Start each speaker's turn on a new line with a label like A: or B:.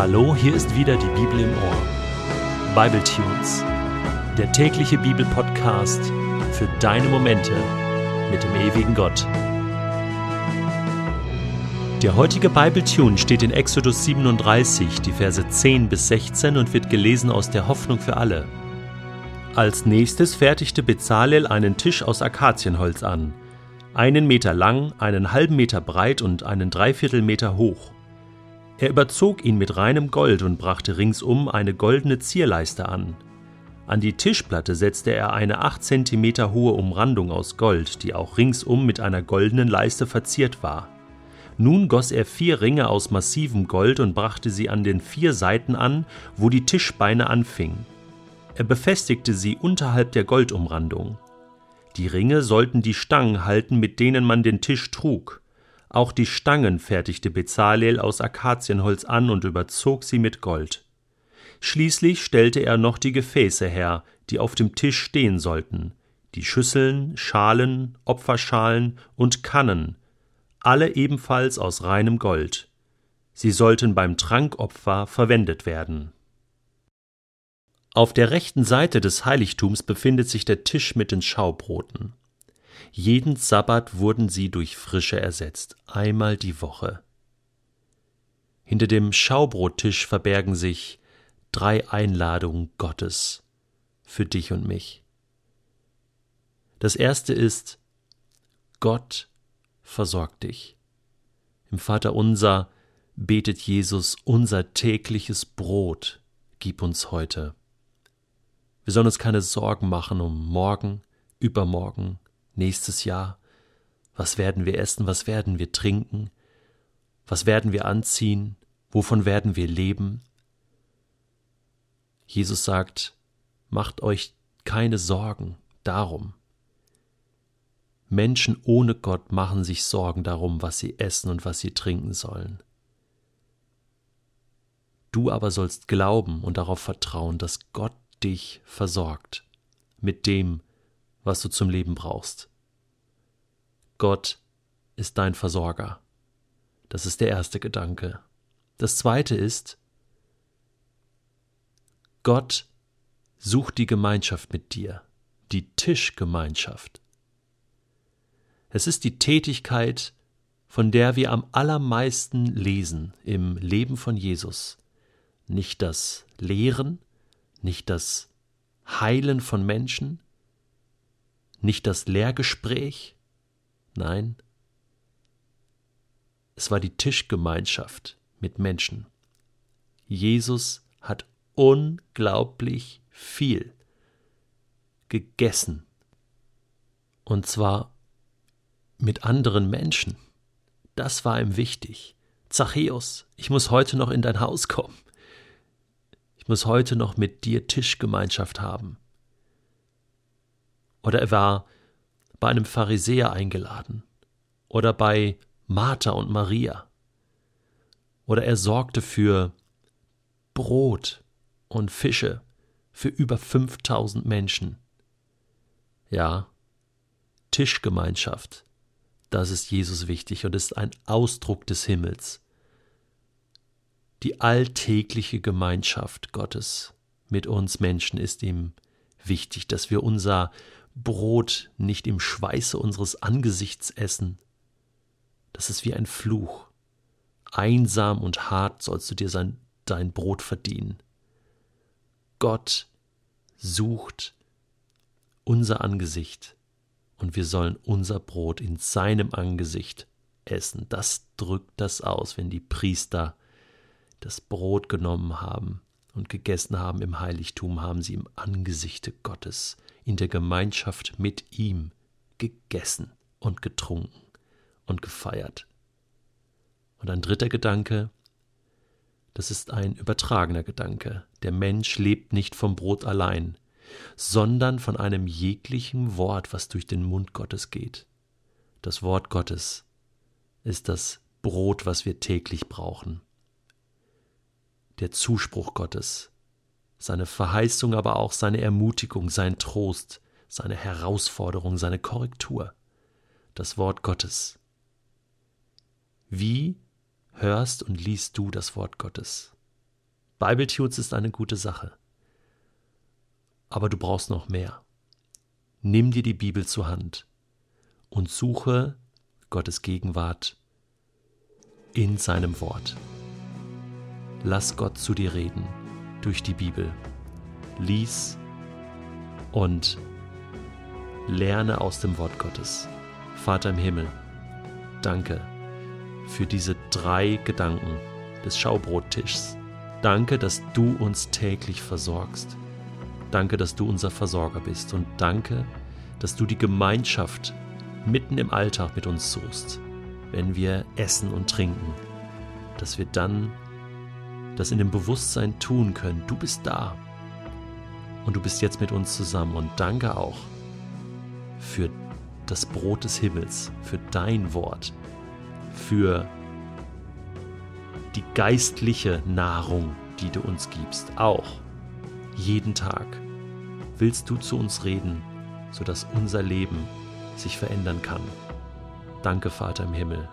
A: Hallo, hier ist wieder die Bibel im Ohr. Bible Tunes, der tägliche Bibelpodcast für deine Momente mit dem ewigen Gott. Der heutige Bible Tune steht in Exodus 37, die Verse 10 bis 16 und wird gelesen aus der Hoffnung für alle. Als nächstes fertigte Bezalel einen Tisch aus Akazienholz an, einen Meter lang, einen halben Meter breit und einen Dreiviertelmeter hoch. Er überzog ihn mit reinem Gold und brachte ringsum eine goldene Zierleiste an. An die Tischplatte setzte er eine acht Zentimeter hohe Umrandung aus Gold, die auch ringsum mit einer goldenen Leiste verziert war. Nun goss er vier Ringe aus massivem Gold und brachte sie an den vier Seiten an, wo die Tischbeine anfingen. Er befestigte sie unterhalb der Goldumrandung. Die Ringe sollten die Stangen halten, mit denen man den Tisch trug. Auch die Stangen fertigte Bezalel aus Akazienholz an und überzog sie mit Gold. Schließlich stellte er noch die Gefäße her, die auf dem Tisch stehen sollten, die Schüsseln, Schalen, Opferschalen und Kannen, alle ebenfalls aus reinem Gold. Sie sollten beim Trankopfer verwendet werden. Auf der rechten Seite des Heiligtums befindet sich der Tisch mit den Schaubroten. Jeden Sabbat wurden sie durch frische ersetzt, einmal die Woche. Hinter dem Schaubrottisch verbergen sich drei Einladungen Gottes für dich und mich. Das erste ist, Gott versorgt dich. Im Vater unser betet Jesus, unser tägliches Brot gib uns heute. Wir sollen uns keine Sorgen machen um morgen, übermorgen, nächstes Jahr? Was werden wir essen? Was werden wir trinken? Was werden wir anziehen? Wovon werden wir leben? Jesus sagt, macht euch keine Sorgen darum. Menschen ohne Gott machen sich Sorgen darum, was sie essen und was sie trinken sollen. Du aber sollst glauben und darauf vertrauen, dass Gott dich versorgt mit dem, was du zum Leben brauchst. Gott ist dein Versorger. Das ist der erste Gedanke. Das zweite ist, Gott sucht die Gemeinschaft mit dir, die Tischgemeinschaft. Es ist die Tätigkeit, von der wir am allermeisten lesen im Leben von Jesus. Nicht das Lehren, nicht das Heilen von Menschen, nicht das Lehrgespräch, Nein, es war die Tischgemeinschaft mit Menschen. Jesus hat unglaublich viel gegessen. Und zwar mit anderen Menschen. Das war ihm wichtig. Zachäus, ich muss heute noch in dein Haus kommen. Ich muss heute noch mit dir Tischgemeinschaft haben. Oder er war bei einem Pharisäer eingeladen oder bei Martha und Maria. Oder er sorgte für Brot und Fische für über 5000 Menschen. Ja, Tischgemeinschaft, das ist Jesus wichtig und ist ein Ausdruck des Himmels. Die alltägliche Gemeinschaft Gottes mit uns Menschen ist ihm wichtig, dass wir unser Brot nicht im Schweiße unseres Angesichts essen. Das ist wie ein Fluch. Einsam und hart sollst du dir sein, dein Brot verdienen. Gott sucht unser Angesicht und wir sollen unser Brot in seinem Angesicht essen. Das drückt das aus, wenn die Priester das Brot genommen haben und gegessen haben im Heiligtum, haben sie im Angesichte Gottes in der Gemeinschaft mit ihm gegessen und getrunken und gefeiert. Und ein dritter Gedanke, das ist ein übertragener Gedanke. Der Mensch lebt nicht vom Brot allein, sondern von einem jeglichen Wort, was durch den Mund Gottes geht. Das Wort Gottes ist das Brot, was wir täglich brauchen. Der Zuspruch Gottes seine Verheißung, aber auch seine Ermutigung, sein Trost, seine Herausforderung, seine Korrektur, das Wort Gottes. Wie hörst und liest du das Wort Gottes? Bibletunes ist eine gute Sache. Aber du brauchst noch mehr. Nimm dir die Bibel zur Hand und suche Gottes Gegenwart in seinem Wort. Lass Gott zu dir reden durch die Bibel. Lies und lerne aus dem Wort Gottes. Vater im Himmel, danke für diese drei Gedanken des Schaubrottischs. Danke, dass du uns täglich versorgst. Danke, dass du unser Versorger bist und danke, dass du die Gemeinschaft mitten im Alltag mit uns suchst, wenn wir essen und trinken, dass wir dann das in dem Bewusstsein tun können, du bist da. Und du bist jetzt mit uns zusammen. Und danke auch für das Brot des Himmels, für dein Wort, für die geistliche Nahrung, die du uns gibst, auch jeden Tag willst du zu uns reden, sodass unser Leben sich verändern kann. Danke, Vater im Himmel,